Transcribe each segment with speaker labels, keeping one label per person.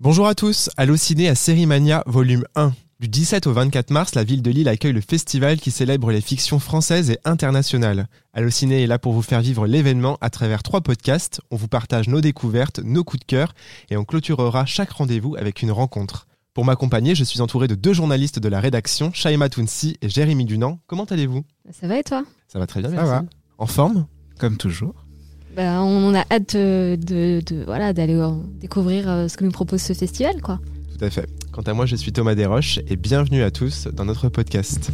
Speaker 1: Bonjour à tous, Allociné à Sérimania volume 1. Du 17 au 24 mars, la ville de Lille accueille le festival qui célèbre les fictions françaises et internationales. Allociné est là pour vous faire vivre l'événement à travers trois podcasts. On vous partage nos découvertes, nos coups de cœur et on clôturera chaque rendez-vous avec une rencontre. Pour m'accompagner, je suis entouré de deux journalistes de la rédaction, Shaima Tounsi et Jérémy Dunant. Comment allez-vous?
Speaker 2: Ça va et toi?
Speaker 1: Ça va très bien,
Speaker 3: Ça
Speaker 1: merci.
Speaker 3: va.
Speaker 1: En forme?
Speaker 3: Comme toujours.
Speaker 2: Bah, On a hâte de, de- de- voilà, d'aller euh, découvrir euh, ce que nous propose ce festival. Quoi.
Speaker 1: Tout à fait. Quant à moi, je suis Thomas Desroches et bienvenue à tous dans notre podcast.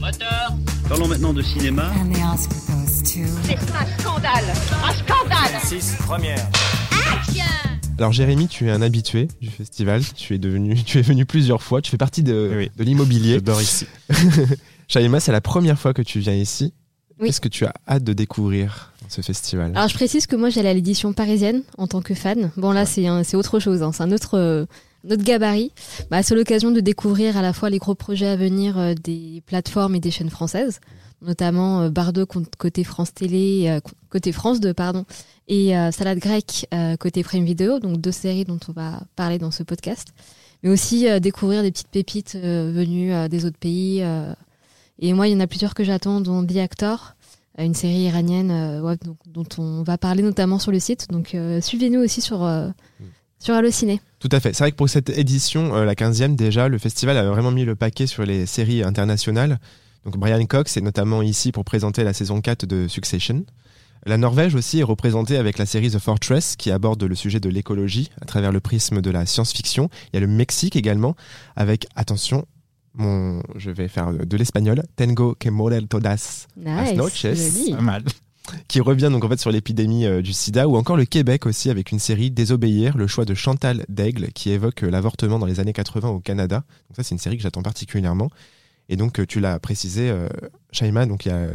Speaker 4: Parlons maintenant de cinéma.
Speaker 5: C'est un scandale Un scandale
Speaker 4: 6 première.
Speaker 1: Alors Jérémy, tu es un habitué du festival, tu es devenu, tu es venu plusieurs fois, tu fais partie de,
Speaker 3: Oui.
Speaker 1: de l'immobilier.
Speaker 3: J'adore ici.
Speaker 1: Shaima, c'est la première fois que tu viens ici.
Speaker 2: Oui.
Speaker 1: Qu'est-ce que tu as hâte de découvrir ce festival
Speaker 2: Alors je précise que moi j'allais à l'édition parisienne en tant que fan. Bon là c'est un- c'est autre chose, hein. c'est un autre, euh, un autre gabarit. Bah, c'est l'occasion de découvrir à la fois les gros projets à venir euh, des plateformes et des chaînes françaises, notamment euh, Bardot côté France Télé, euh, côté France 2 pardon, et Salade grecque côté Prime Video, donc deux séries dont on va parler dans ce podcast. Mais aussi découvrir des petites pépites venues des autres pays. Et moi il y en a plusieurs que j'attends, dont The Actor une série iranienne euh, ouais, donc- dont on va parler notamment sur le site. Donc euh, suivez-nous aussi sur, euh, sur Allociné.
Speaker 1: Tout à fait. C'est vrai que pour cette édition, euh, la 15e déjà, le festival a vraiment mis le paquet sur les séries internationales. Donc Brian Cox est notamment ici pour présenter la saison 4 de Succession. La Norvège aussi est représentée avec la série The Fortress qui aborde le sujet de l'écologie à travers le prisme de la science-fiction. Il y a le Mexique également avec, attention, mon, je vais faire de l'espagnol, Tengo que morir todas
Speaker 2: Nice,
Speaker 1: noches.
Speaker 2: joli.
Speaker 3: Pas mal.
Speaker 1: qui revient donc en fait sur l'épidémie euh, du sida ou encore le Québec aussi avec une série Désobéir, le choix de Chantal Daigle qui évoque euh, l'avortement dans les années 80 au Canada. Donc ça c'est une série que j'attends particulièrement. Et donc euh, tu l'as précisé Shaima, donc il y a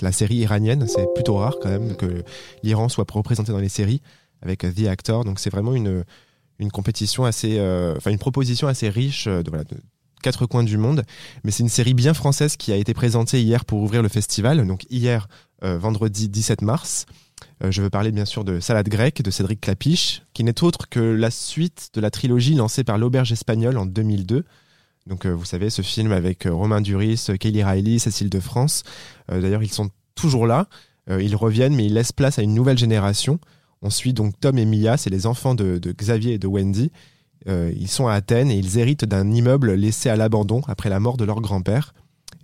Speaker 1: la série iranienne, c'est plutôt rare quand même que l'Iran soit représenté dans les séries avec The Actor. Donc c'est vraiment une une compétition assez euh, enfin une proposition assez riche de voilà de quatre coins du monde, mais c'est une série bien française qui a été présentée hier pour ouvrir le festival. Donc hier euh, vendredi 17 mars. Euh, je veux parler bien sûr de Salade grecque de Cédric Clapiche, qui n'est autre que la suite de la trilogie lancée par l'Auberge espagnole en 2002. Donc euh, vous savez, ce film avec Romain Duris, Kelly Riley, Cécile de France. D'ailleurs, ils sont toujours là. Ils reviennent, mais ils laissent place à une nouvelle génération. On suit donc Tom et Mia, c'est les enfants de Xavier et de Wendy. Euh, ils sont à Athènes et ils héritent d'un immeuble laissé à l'abandon après la mort de leur grand-père.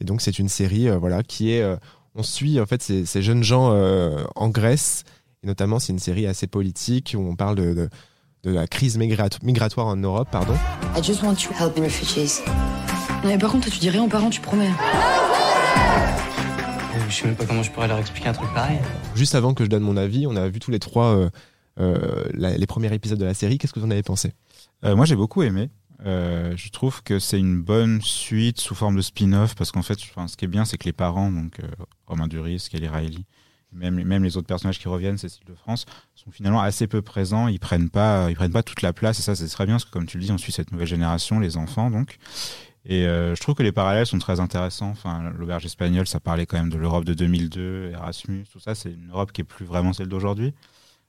Speaker 1: Et donc c'est une série euh, voilà qui est euh, on suit en fait ces, ces jeunes gens euh, en Grèce et notamment c'est une série assez politique où on parle de, de, de la crise migrato- migratoire en Europe pardon.
Speaker 6: I just want to help the refugees.
Speaker 7: Non, mais par contre, toi, tu dis rien aux parents, tu promets.
Speaker 8: Je sais même pas comment je pourrais leur expliquer un truc pareil.
Speaker 1: Juste avant que je donne mon avis, on a vu tous les trois euh, euh, la- les premiers épisodes de la série. Qu'est-ce que vous en avez pensé?
Speaker 3: Moi, j'ai beaucoup aimé. Euh, je trouve que c'est une bonne suite sous forme de spin-off parce qu'en fait, ce qui est bien, c'est que les parents, donc euh, Romain Duris, Kelly Riley, même, même les autres personnages qui reviennent, Cécile de France, sont finalement assez peu présents. Ils prennent pas, ils prennent pas toute la place et ça, c'est très bien parce que comme tu le dis, on suit cette nouvelle génération, les enfants, donc. Et euh, je trouve que les parallèles sont très intéressants. Enfin, l'auberge espagnole, ça parlait quand même de l'Europe de 2002, Erasmus, tout ça. C'est une Europe qui est plus vraiment celle d'aujourd'hui.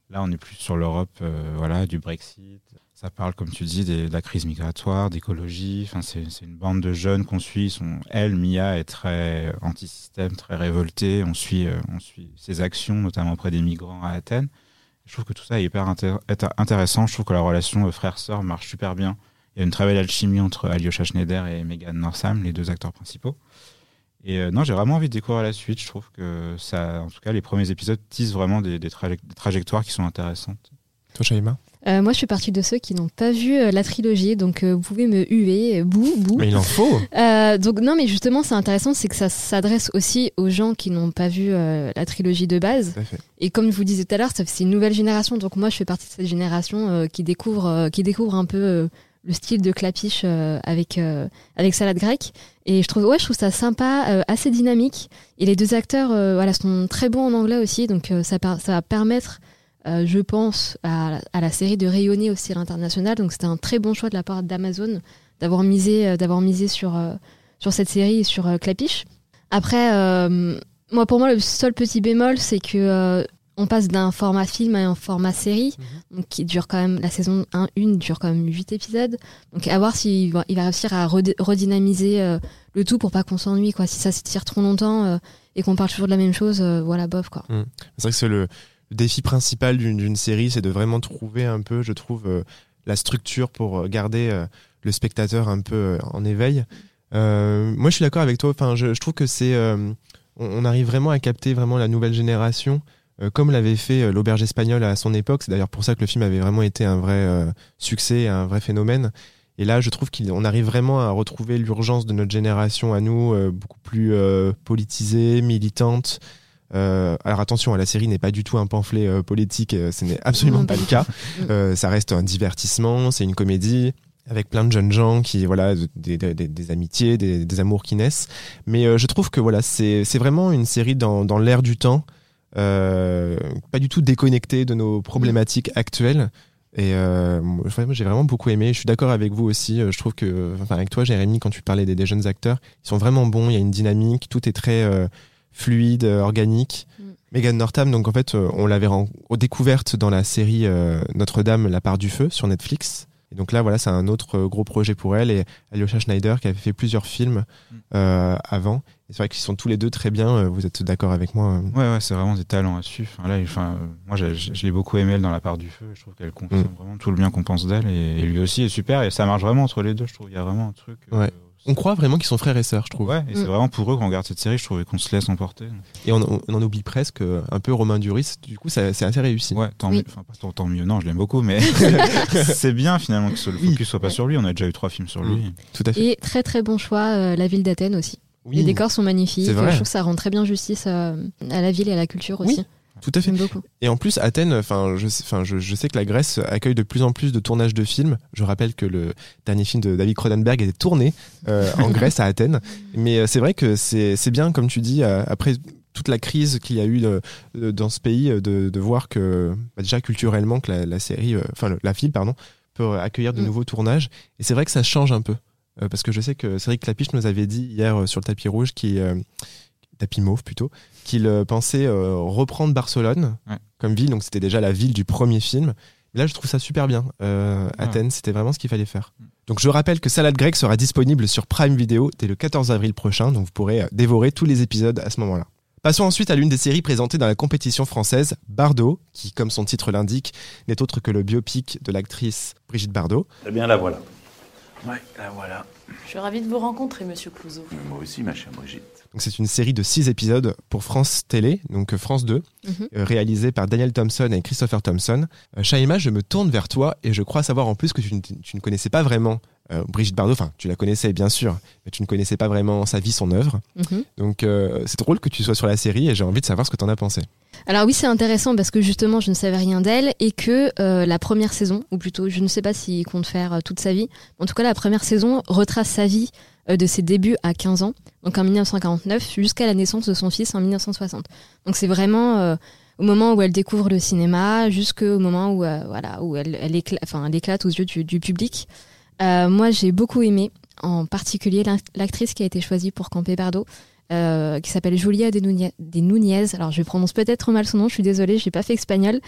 Speaker 3: Là, on est plus sur l'Europe, euh, voilà, du Brexit. Ça parle, comme tu dis, de la crise migratoire, d'écologie. Enfin, c'est une bande de jeunes qu'on suit. Son, elle, Mia, est très anti-système, très révoltée. On suit, euh, on suit ses actions, notamment auprès des migrants à Athènes. Je trouve que tout ça est hyper intéressant. Je trouve que la relation euh, frère-sœur marche super bien. Il y a une très belle alchimie entre Alyosha Schneider et Megan Northam, les deux acteurs principaux. Et euh, non, j'ai vraiment envie de découvrir la suite. Je trouve que ça, en tout cas, les premiers épisodes tissent vraiment des, des traje- des trajectoires qui sont intéressantes.
Speaker 1: Toi, Shaima
Speaker 2: Euh, moi je fais partie de ceux qui n'ont pas vu euh, la trilogie, donc euh, vous pouvez me huer, bouh, bouh.
Speaker 1: Mais il en faut
Speaker 2: Euh, donc non mais justement c'est intéressant, c'est que ça s'adresse aussi aux gens qui n'ont pas vu euh, la trilogie de base.
Speaker 1: Tout à fait.
Speaker 2: Et comme je vous disais tout à l'heure, c'est une nouvelle génération. Donc moi, je fais partie de cette génération euh, qui découvre, euh, qui découvre un peu euh, le style de clapiche euh, avec euh, avec salade grecque. Et je trouve, ouais, je trouve ça sympa, euh, assez dynamique. Et les deux acteurs, euh, voilà, sont très bons en anglais aussi. Donc ça, va permettre, je pense, à, la- série de rayonner aussi à l'international. Donc c'était un très bon choix de la part d'Amazon d'avoir misé, d'avoir misé sur sur cette série et sur Clapiche. Après, moi, pour moi, le seul petit bémol, c'est que on passe d'un format film à un format série,
Speaker 1: Mhm.
Speaker 2: donc qui dure quand même, la saison 1, 1 dure quand même 8 épisodes. Donc à voir s'il va, il va réussir à redynamiser euh, le tout pour pas qu'on s'ennuie, quoi. Si ça s'étire trop longtemps euh, et qu'on parle toujours de la même chose, euh, voilà, bof, quoi.
Speaker 1: C'est vrai que c'est le, défi principal d'une d'une série, c'est de vraiment trouver un peu, je trouve, la structure pour garder le spectateur un peu en éveil. Moi, je suis d'accord avec toi. Enfin, je, je trouve que c'est, on, on arrive vraiment à capter vraiment la nouvelle génération, comme l'avait fait euh, l'auberge espagnole à son époque. C'est d'ailleurs pour ça que le film avait vraiment été un vrai euh, succès, un vrai phénomène. Et là, je trouve qu'on arrive vraiment à retrouver l'urgence de notre génération à nous, euh, beaucoup plus euh, politisée, militante. Euh, alors attention, la série n'est pas du tout un pamphlet euh, politique, euh, ce n'est absolument pas le cas. Euh, ça reste un divertissement, c'est une comédie avec plein de jeunes gens qui voilà des, des, des- amitiés, des, des amours qui naissent. Mais euh, je trouve que voilà c'est c'est vraiment une série dans, dans l'air du temps, euh, pas du tout déconnectée de nos problématiques actuelles. Et euh, moi, j'ai vraiment beaucoup aimé. Je suis d'accord avec vous aussi. Euh, Je trouve que, enfin, avec toi, Jérémy, quand tu parlais des, des jeunes acteurs, ils sont vraiment bons. Il y a une dynamique, tout est très euh, fluide, euh, organique.
Speaker 2: Mm.
Speaker 1: Megan Northam, donc en fait, euh, on l'avait découverte dans la série euh, Notre-Dame, La part du feu sur Netflix. Et donc là, voilà, c'est un autre euh, gros projet pour elle. Et Alyosha Schneider, qui avait fait plusieurs films euh, avant. C'est vrai qu'ils sont tous les deux très bien. Euh, Vous êtes d'accord avec moi euh
Speaker 3: Ouais, ouais, c'est vraiment des talents à suivre. Enfin, là, enfin, moi, j'ai- je je l'ai beaucoup aimé elle, dans La part du feu. Je trouve qu'elle confirme
Speaker 1: Mm.
Speaker 3: vraiment tout le bien qu'on pense d'elle. Et, et lui aussi est super. Et ça marche vraiment entre les deux. Je trouve il y a vraiment un truc. euh,
Speaker 1: Ouais. On croit vraiment qu'ils sont frères et sœurs, je trouve.
Speaker 3: Ouais, et c'est
Speaker 2: Mm.
Speaker 3: vraiment pour eux qu'on regarde cette série. Je trouvais qu'on se laisse emporter.
Speaker 1: Et on, on- on en oublie presque un peu Romain Duris. Du coup, c'est assez réussi.
Speaker 3: Ouais, tant
Speaker 2: Oui.
Speaker 3: mieux. Enfin, pas tant, tant mieux. Non, je l'aime beaucoup, mais c'est bien finalement que ce- le
Speaker 1: Oui.
Speaker 3: focus soit pas sur lui. On a déjà eu trois films sur lui.
Speaker 1: Tout à fait.
Speaker 2: Et très très bon choix, euh, la ville d'Athènes aussi.
Speaker 1: Oui,
Speaker 2: Les décors sont magnifiques. Je trouve que ça rend très bien justice euh, à la ville et à la culture
Speaker 1: Oui.
Speaker 2: aussi.
Speaker 1: tout à fait.
Speaker 2: Beaucoup.
Speaker 1: Et en plus, Athènes, enfin, je, je, je sais que la Grèce accueille de plus en plus de tournages de films. Je rappelle que le dernier film de David Cronenberg était tourné euh, en Grèce, à Athènes. Mais euh, c'est vrai que c'est bien, comme tu dis, après toute la crise qu'il y a eu dans ce pays, de, de voir que bah, déjà culturellement que la, la série, enfin la ville, pardon, peut accueillir de
Speaker 2: Mm.
Speaker 1: nouveaux tournages. Et c'est vrai que ça change un peu. Euh, parce que je sais que Cédric Clapiche nous avait dit hier euh, sur le tapis rouge, qui, euh, tapis mauve plutôt, qu'il euh, pensait euh, reprendre Barcelone
Speaker 3: Ouais.
Speaker 1: comme ville. Donc c'était déjà la ville du premier film. Là, je trouve ça super bien. Euh,
Speaker 3: Ah.
Speaker 1: Athènes, c'était vraiment ce qu'il fallait faire.
Speaker 3: Mm.
Speaker 1: Donc je rappelle que Salade grecque sera disponible sur Prime Video dès le 14 avril prochain. Donc vous pourrez euh, dévorer tous les épisodes à ce moment-là. Passons ensuite à l'une des séries présentées dans la compétition française, Bardot, qui, comme son titre l'indique, n'est autre que le biopic de l'actrice Brigitte Bardot.
Speaker 9: Eh bien, la voilà. Ouais, la voilà.
Speaker 10: Je suis ravie de vous rencontrer, monsieur Clouseau.
Speaker 9: Moi aussi, ma chère Brigitte.
Speaker 1: Donc c'est une série de six épisodes pour France Télé, donc euh, France 2,
Speaker 2: Mhm.
Speaker 1: euh, réalisée par Daniel Thompson et Christopher Thompson. Euh, Shaima, je me tourne vers toi et je crois savoir en plus que tu ne connaissais pas vraiment euh, Brigitte Bardot. Enfin, tu la connaissais bien sûr, mais tu ne connaissais pas vraiment sa vie, son œuvre.
Speaker 2: Mhm.
Speaker 1: Donc euh, c'est drôle que tu sois sur la série et j'ai envie de savoir ce que tu en as pensé.
Speaker 2: Alors oui, c'est intéressant parce que justement, je ne savais rien d'elle et que euh, la première saison, ou plutôt, je ne sais pas s'il compte faire toute sa vie, en tout cas, la première saison retrace sa vie de ses débuts à 15 ans, donc en 1949, jusqu'à la naissance de son fils en 1960. Donc c'est vraiment au moment où elle découvre le cinéma, jusqu'au moment où, voilà, où elle, elle, éclate, enfin, elle éclate aux yeux du, du public. Euh, moi, j'ai beaucoup aimé, en particulier l'ac- l'actrice qui a été choisie pour camper Bardot. euh, qui s'appelle Julia de Nunez. Alors, je prononce peut-être mal son nom, je suis désolée, je n'ai pas fait espagnol.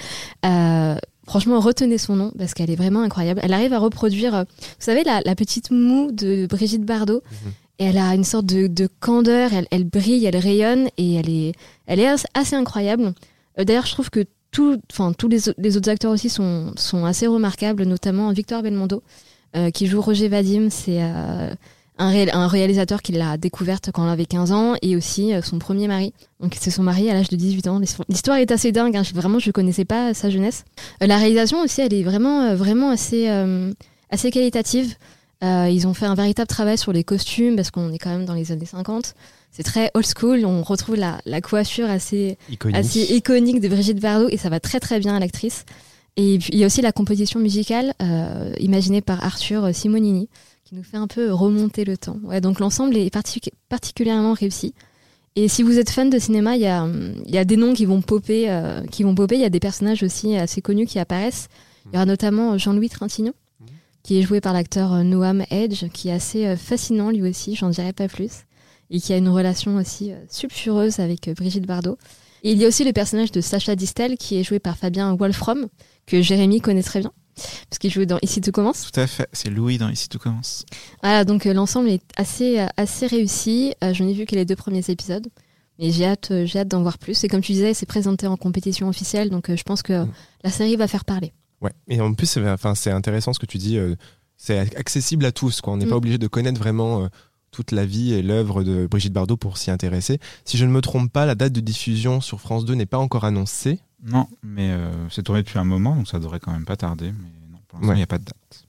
Speaker 2: Euh, franchement, retenez son nom parce qu'elle est vraiment incroyable. Elle arrive à reproduire, euh, vous savez, la, la petite moue de Brigitte Bardot. Et elle a une sorte de, de candeur, elle, elle brille, elle rayonne et elle est, elle est as- assez incroyable. Euh, D'ailleurs, je trouve que tout, tous les autres acteurs aussi sont, sont assez remarquables, notamment Victor Belmondo, euh, qui joue Roger Vadim. C'est euh, un, ré- un réalisateur qui l'a découverte quand elle avait 15 ans et aussi euh, son premier mari. Donc c'est son mari à l'âge de 18 ans. L'histoire- est assez dingue, hein. Vraiment je ne connaissais pas sa jeunesse. La réalisation aussi, elle est vraiment, vraiment assez, assez qualitative. Ils ont fait un véritable travail sur les costumes parce qu'on est quand même dans les années 50. C'est très old school, on retrouve la, la coiffure assez,
Speaker 1: Iconique.
Speaker 2: assez iconique de Brigitte Bardot et ça va très très bien à l'actrice. Et puis il y a aussi la composition musicale euh, imaginée par Arthur Simonini qui nous fait un peu remonter le temps. Donc l'ensemble est partic- particulièrement réussi. Et si vous êtes fan de cinéma, il y a, des noms qui vont popper, euh, qui vont popper. Il y a des personnages aussi assez connus qui apparaissent. Il y aura notamment Jean-Louis Trintignant, qui est joué par l'acteur Noam Edge, qui est assez euh, fascinant lui aussi. J'en dirai pas plus, et qui a une relation aussi sulfureuse avec Brigitte Bardot. Et il y a aussi le personnage de Sacha Distel qui est joué par Fabien Wolfram, que Jérémy connaît très bien, parce qu'il joue dans Ici tout commence.
Speaker 3: Tout à fait, c'est Louis dans Ici tout commence.
Speaker 2: Voilà, donc euh, l'ensemble est assez, euh, assez réussi. Euh, J'en ai vu que les deux premiers épisodes. Mais j'ai hâte, euh, j'ai hâte d'en voir plus. Et comme tu disais, c'est présenté en compétition officielle, donc euh, je pense que
Speaker 1: Mm.
Speaker 2: la série va faire parler.
Speaker 1: Ouais. Et en plus, c'est enfin, c'est intéressant ce que tu dis. euh, c'est accessible à tous. Quoi. On n'est
Speaker 2: Mm.
Speaker 1: pas obligé de connaître vraiment euh, toute la vie et l'œuvre de Brigitte Bardot pour s'y intéresser. Si je ne me trompe pas, la date de diffusion sur France 2 n'est pas encore annoncée.
Speaker 3: Non, mais euh, c'est tourné depuis un moment, donc ça devrait quand même pas tarder. Mais non, pour l'instant, il
Speaker 1: Ouais.
Speaker 3: n'y a pas de date.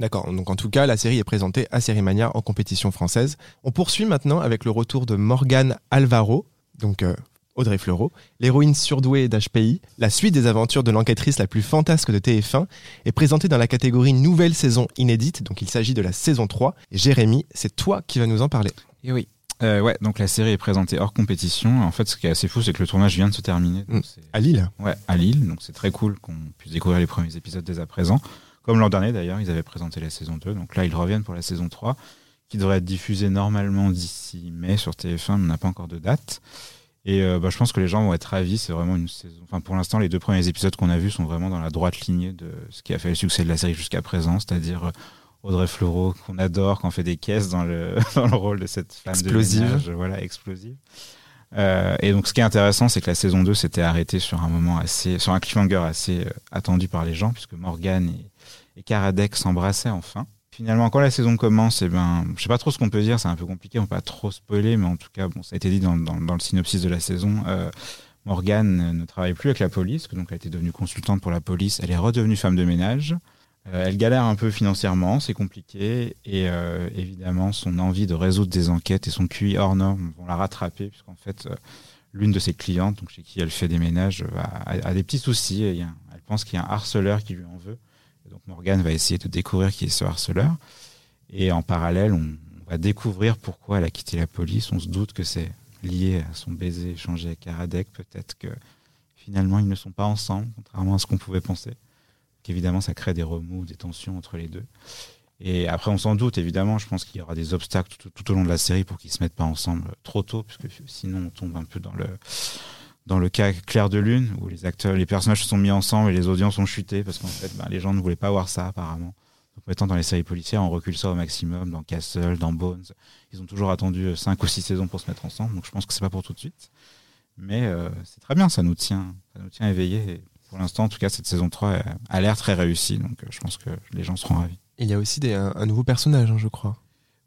Speaker 1: D'accord. Donc en tout cas, la série est présentée à Sérimania en compétition française. On poursuit maintenant avec le retour de Morgane Alvaro, donc euh, Audrey Fleurot, l'héroïne surdouée d'HPI. La suite des aventures de l'enquêtrice la plus fantasque de TF1 est présentée dans la catégorie nouvelle saison inédite. Donc il s'agit de la saison 3. Et Jérémy, c'est toi qui vas nous en parler.
Speaker 3: Et oui. Euh, ouais, donc la série est présentée hors compétition. En fait, ce qui est assez fou, c'est que le tournage vient de se terminer. Donc
Speaker 1: Mm.
Speaker 3: c'est-
Speaker 1: À Lille.
Speaker 3: Ouais, à Lille. Donc c'est très cool qu'on puisse découvrir les premiers épisodes dès à présent. Comme l'an dernier d'ailleurs, ils avaient présenté la saison 2. Donc là, ils reviennent pour la saison 3, qui devrait être diffusée normalement d'ici mai sur TF1, mais on n'a pas encore de date. Et euh, bah, je pense que les gens vont être ravis. C'est vraiment une saison. Enfin, pour l'instant, les deux premiers épisodes qu'on a vus sont vraiment dans la droite lignée de ce qui a fait le succès de la série jusqu'à présent, c'est-à-dire euh, Audrey Fleurot, qu'on adore, qu'on fait des caisses dans le, dans le rôle de cette femme
Speaker 1: Explosive.
Speaker 3: de ménage, voilà, explosive. Euh, et donc, ce qui est intéressant, c'est que la saison 2 s'était arrêtée sur un moment assez, sur un cliffhanger assez euh, attendu par les gens, puisque Morgan et, et Karadec s'embrassaient enfin. Finalement, quand la saison commence, eh ben, je sais pas trop ce qu'on peut dire, c'est un peu compliqué, on peut pas trop spoiler, mais en tout cas, bon, ça a été dit dans, dans, dans le synopsis de la saison. Euh, Morgane ne travaille plus avec la police, donc elle était devenue consultante pour la police, elle est redevenue femme de ménage. Euh, elle galère un peu financièrement, c'est compliqué, et euh, évidemment son envie de résoudre des enquêtes et son QI hors norme vont la rattraper, puisqu'en fait euh, l'une de ses clientes, donc chez qui elle fait des ménages, a, a- des petits soucis, et elle pense qu'il y a un harceleur qui lui en veut, et donc Morgane va essayer de découvrir qui est ce harceleur, et en parallèle on, va découvrir pourquoi elle a quitté la police, on se doute que c'est lié à son baiser échangé avec Karadec, peut-être que finalement ils ne sont pas ensemble, contrairement à ce qu'on pouvait penser qu'évidemment ça crée des remous, des tensions entre les deux. Et après, on s'en doute, évidemment, je pense qu'il y aura des obstacles tout, au long de la série pour qu'ils se mettent pas ensemble trop tôt, puisque sinon on tombe un peu dans le cas Clair de Lune, où les acteurs, les personnages se sont mis ensemble et les audiences ont chuté, parce qu'en fait, ben, les gens ne voulaient pas voir ça, apparemment. Donc maintenant, dans les séries policières, on recule ça au maximum, dans Castle, dans Bones. Ils ont toujours attendu 5 ou 6 saisons pour se mettre ensemble, donc je pense que c'est pas pour tout de suite. Mais euh, c'est très bien, ça nous tient, ça nous tient éveillés. Pour l'instant, en tout cas, cette saison 3 a- l'air très réussie, donc euh, je pense que les gens seront ravis.
Speaker 1: Il y a aussi des- un, un nouveau personnage, hein, je crois.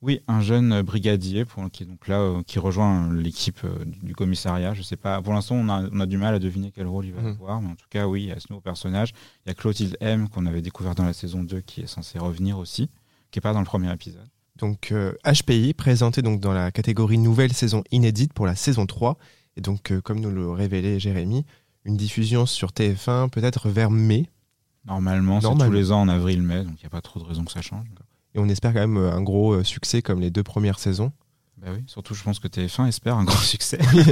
Speaker 3: Oui, un jeune euh, brigadier pour, qui donc là, euh, qui rejoint l'équipe euh, du du commissariat. Je sais pas. Pour l'instant, on a, on a du mal à deviner quel rôle il va
Speaker 1: Mhm.
Speaker 3: avoir, mais en tout cas, oui, il y a ce nouveau personnage. Il y a Clotilde M qu'on avait découvert dans la saison 2 qui est censé revenir aussi, qui est pas dans le premier épisode.
Speaker 1: Donc euh, HPI, présenté donc dans la catégorie nouvelle saison inédite pour la saison 3. Et donc, comme nous le révélait Jérémy, une diffusion sur TF1 peut-être vers mai.
Speaker 3: Normalement, c'est tous les ans en avril-mai, donc il n'y a pas trop de raison que ça change.
Speaker 1: Et on espère quand même euh, un gros euh, succès comme les deux premières saisons.
Speaker 3: Bah oui, surtout je pense que TF1 espère un grand succès.
Speaker 1: Oui.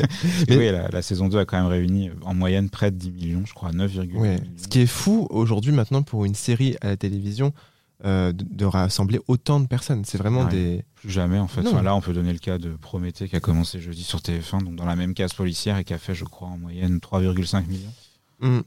Speaker 1: Mais-
Speaker 3: la, la saison 2 a quand même réuni euh, en moyenne près de 10 millions, je crois, 9,8
Speaker 1: Ouais.
Speaker 3: millions.
Speaker 1: Ce qui est fou aujourd'hui maintenant pour une série à la télévision euh, de, de rassembler autant de personnes. C'est vraiment
Speaker 3: Ouais.
Speaker 1: des.
Speaker 3: Plus jamais en fait. Enfin, là, on peut donner le cas de Prométhée qui a commencé jeudi sur TF1, donc dans la même case policière et qui a fait, je crois, en moyenne 3,5 millions.
Speaker 1: Hmm.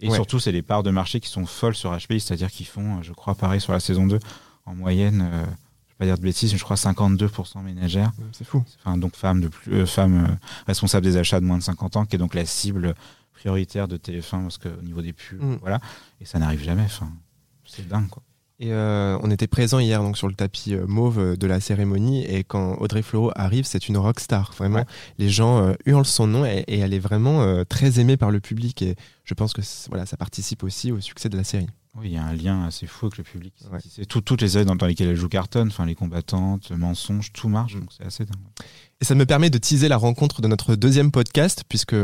Speaker 3: Et
Speaker 1: Ouais.
Speaker 3: surtout, c'est les parts de marché qui sont folles sur HPI, c'est-à-dire qu'ils font, euh, je crois, pareil sur la saison 2, en moyenne, euh, je vais pas dire de bêtises, mais je crois 52% ménagères.
Speaker 1: C'est fou.
Speaker 3: Enfin, donc femmes, de plus, euh, femmes responsables des achats de moins de 50 ans, qui est donc la cible prioritaire de TF1, parce qu'au niveau des pubs,
Speaker 1: Mm.
Speaker 3: voilà. Et ça n'arrive jamais. Enfin, c'est dingue, quoi.
Speaker 1: Et euh, on était présent hier donc sur le tapis euh, mauve euh, de la cérémonie et quand Audrey Fleurot arrive, c'est une rockstar. Vraiment,
Speaker 3: Ouais.
Speaker 1: les gens euh, hurlent son nom et, et elle est vraiment euh, très aimée par le public et je pense que voilà, ça participe aussi au succès de la série.
Speaker 3: Oui, il y a un lien assez fou avec le public.
Speaker 1: Ouais.
Speaker 3: C'est tout- toutes les séries dans, dans lesquelles elle joue cartonne, enfin les combattantes, mensonges, tout marche,
Speaker 1: Mm.
Speaker 3: donc c'est assez dingue.
Speaker 1: Et ça me permet de teaser la rencontre de notre deuxième podcast puisque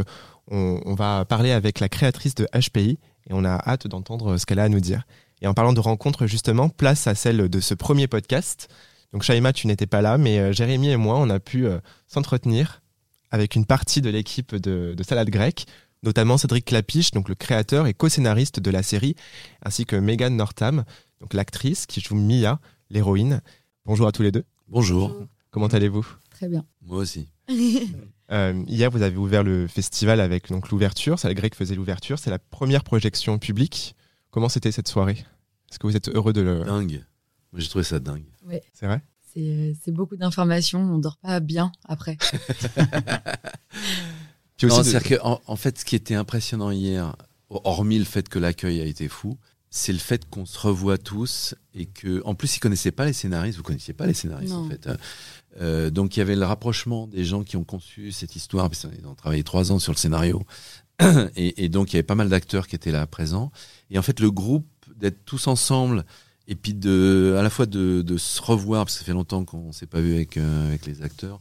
Speaker 1: on, on va parler avec la créatrice de HPI et on a hâte d'entendre ce qu'elle a à nous dire. Et en parlant de rencontre justement, place à celle de ce premier podcast. Donc Shaima, tu n'étais pas là, mais euh, Jérémy et moi, on a pu euh, s'entretenir avec une partie de l'équipe de, de Salade Grecque, notamment Cédric Clapiche, donc le créateur et co-scénariste de la série, ainsi que Megan Northam, donc l'actrice qui joue Mia, l'héroïne. Bonjour à tous les deux.
Speaker 11: Bonjour.
Speaker 1: Comment allez-vous?
Speaker 12: Très bien.
Speaker 11: Moi aussi.
Speaker 1: Euh, hier, vous avez ouvert le festival avec donc l'ouverture. C'est la Grec faisait l'ouverture. C'est la première projection publique. Comment c'était cette soirée? Est-ce que vous êtes heureux de le
Speaker 11: Dingue. Moi, j'ai trouvé ça dingue.
Speaker 12: Ouais.
Speaker 1: C'est vrai?
Speaker 12: C'est euh, c'est beaucoup d'informations. On dort pas bien après.
Speaker 11: Non,
Speaker 1: de-
Speaker 11: c'est-à-dire que, en, en fait, ce qui était impressionnant hier, hormis le fait que l'accueil a été fou, c'est le fait qu'on se revoit tous et que, en plus, ils connaissaient pas les scénaristes. Vous connaissiez pas les scénaristes,
Speaker 12: Non.
Speaker 11: en fait. Euh, donc, il y avait le rapprochement des gens qui ont conçu cette histoire, parce qu'ils ont travaillé trois ans sur le scénario. Et, et donc, il y avait pas mal d'acteurs qui étaient là présents. Et en fait, le groupe, d'être tous ensemble, et puis de, à la fois de, de se revoir, parce que ça fait longtemps qu'on s'est pas vu avec, euh, avec les acteurs,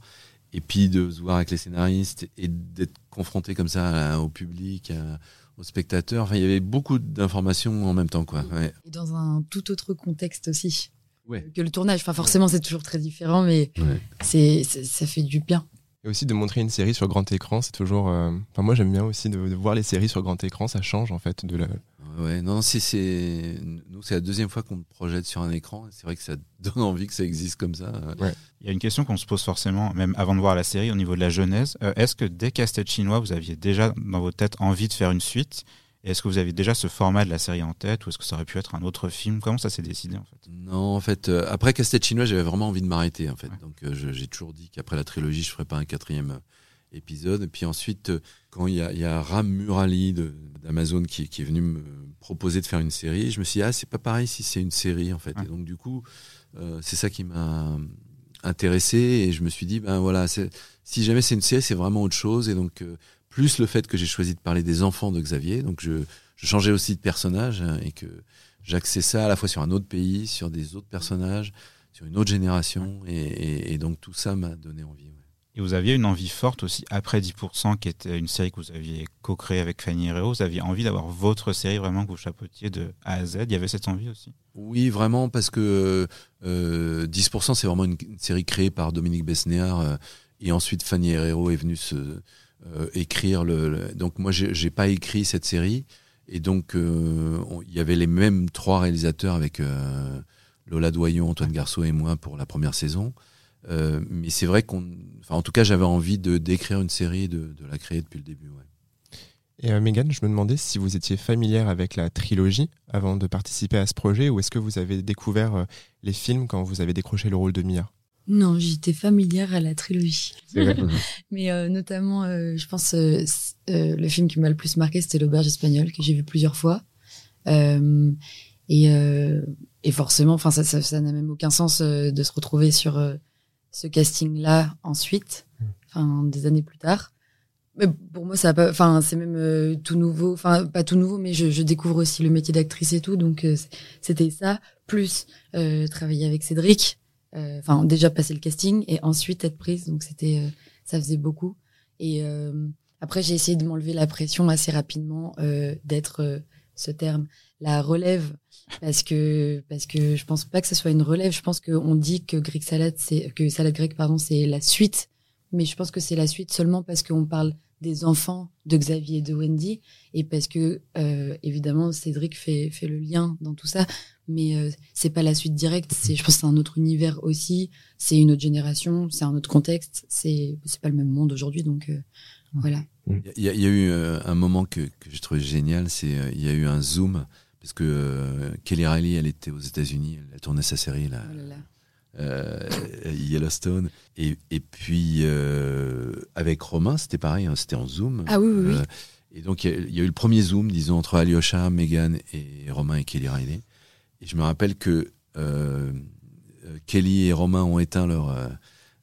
Speaker 11: et puis de se voir avec les scénaristes, et d'être confronté comme ça à- au public, à- aux spectateurs. Enfin, il y avait beaucoup d'informations en même temps, quoi. Ouais.
Speaker 12: Et dans un tout autre contexte aussi
Speaker 11: Ouais.
Speaker 12: que le tournage. Enfin, forcément, c'est toujours très différent, mais
Speaker 11: Ouais.
Speaker 12: c'est- ça fait du bien.
Speaker 1: Et aussi de montrer une série sur grand écran, c'est toujours. euh, Enfin, moi, j'aime bien aussi de, de voir les séries sur grand écran. Ça change en fait de la.
Speaker 11: Ouais, non, c'est, c'est, nous, c'est la deuxième fois qu'on me projette sur un écran. C'est vrai que ça donne envie que ça existe comme ça.
Speaker 3: Il y a une question qu'on se pose forcément, même avant de voir la série, au niveau de la genèse. Euh, est-ce que dès Casse-Tête Chinois, vous aviez déjà dans votre tête envie de faire une suite? Est-ce que vous aviez déjà ce format de la série en tête Ou est-ce que ça aurait pu être un autre film? Comment ça s'est décidé en fait?
Speaker 11: Non, en fait, euh, après Casse-Tête chinois, j'avais vraiment envie de m'arrêter, en fait. Donc, euh, j'ai toujours dit qu'après la trilogie, je ferais pas un quatrième euh, épisode. Et puis ensuite, quand il y a, il y a Ram Murali d'Amazon qui, qui est venu me proposer de faire une série, je me suis dit, ah, c'est pas pareil si c'est une série, en fait.
Speaker 3: Ouais.
Speaker 11: Et donc, du coup, euh, c'est ça qui m'a intéressé. Et je me suis dit, ben voilà, si jamais c'est une série, c'est vraiment autre chose. Et donc, plus le fait que j'ai choisi de parler des enfants de Xavier, donc je, je changeais aussi de personnage hein, et que j'axais ça à la fois sur un autre pays, sur des autres personnages, sur une autre génération. Et, et- et donc, tout ça m'a donné envie. ouais.
Speaker 3: Et vous aviez une envie forte aussi, après 10%, qui était une série que vous aviez co-créée avec Fanny Herrero. Vous aviez envie d'avoir votre série vraiment que vous chapeautiez de A à Z. Il y avait cette envie aussi?
Speaker 11: Oui, vraiment, parce que euh, 10%, c'est vraiment une, une série créée par Dominique Besnéard. euh, et ensuite, Fanny Herrero est venue se, euh, écrire le, le- Donc, moi, j'ai pas écrit cette série. Et donc, euh, il y avait les mêmes trois réalisateurs avec euh, Lola Doyon, Antoine Garceau et moi pour la première saison. Euh, mais c'est vrai qu'on. Enfin, en tout cas, j'avais envie de d'écrire une série, de, de la créer depuis le début. Ouais.
Speaker 1: Et euh, Megan, je me demandais si vous étiez familière avec la trilogie avant de participer à ce projet, ou est-ce que vous avez découvert les films quand vous avez décroché le rôle de Mia?
Speaker 12: Non, j'étais familière à la trilogie. Mais euh, notamment, euh, je pense, euh, euh, le film qui m'a le plus marqué, c'était L'Auberge espagnole, que j'ai vu plusieurs fois. Euh, et, euh, et forcément, enfin, ça, ça, ça n'a même aucun sens euh, de se retrouver sur euh, ce casting-là ensuite, enfin, des années plus tard. Mais pour moi, ça a pas, enfin, c'est même euh, tout nouveau, enfin, pas tout nouveau, mais je, je découvre aussi le métier d'actrice et tout, donc euh, c'était ça, plus euh, travailler avec Cédric, enfin, déjà passer le casting et ensuite être prise, donc c'était, euh, ça faisait beaucoup. Et euh, après, j'ai essayé de m'enlever la pression assez rapidement euh, d'être euh, ce terme, la relève, parce que parce que je pense pas que ce soit une relève. Je pense qu'on dit que Greek salade, c'est que salade grecque, pardon, c'est la suite, mais je pense que c'est la suite seulement parce qu'on parle des enfants de Xavier et de Wendy et parce que euh, évidemment Cédric fait fait le lien dans tout ça, mais euh, c'est pas la suite directe. C'est je pense c'est un autre univers aussi. C'est une autre génération, c'est un autre contexte. C'est c'est pas le même monde aujourd'hui, donc euh, voilà.
Speaker 11: Il y, a- il y a eu euh, un moment que, que j'ai trouvé génial, c'est euh, il y a eu un zoom parce que euh, Kelly Riley, elle était aux États-Unis, elle a tourné sa série là,
Speaker 12: Oh là là.
Speaker 11: Euh, Yellowstone, et, et puis euh, avec Romain, c'était pareil, hein, c'était en zoom.
Speaker 12: Ah oui, oui, oui.
Speaker 11: Euh, et donc il y, a- il y a eu le premier zoom, disons entre Alyosha, Megan et Romain et Kelly Riley. Et je me rappelle que euh, Kelly et Romain ont éteint leur euh,